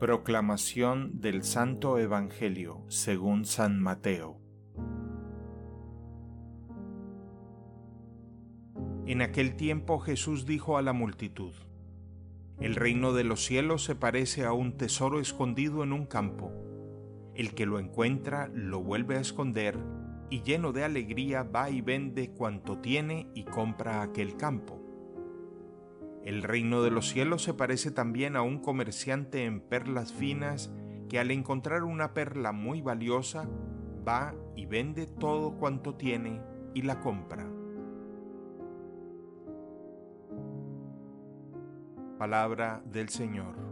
Proclamación del Santo Evangelio según San Mateo. En aquel tiempo Jesús dijo a la multitud, El reino de los cielos se parece a un tesoro escondido en un campo. El que lo encuentra lo vuelve a esconder y lleno de alegría va y vende cuanto tiene y compra aquel campo. El reino de los cielos se parece también a un comerciante en perlas finas que al encontrar una perla muy valiosa va y vende todo cuanto tiene y la compra. Palabra del Señor.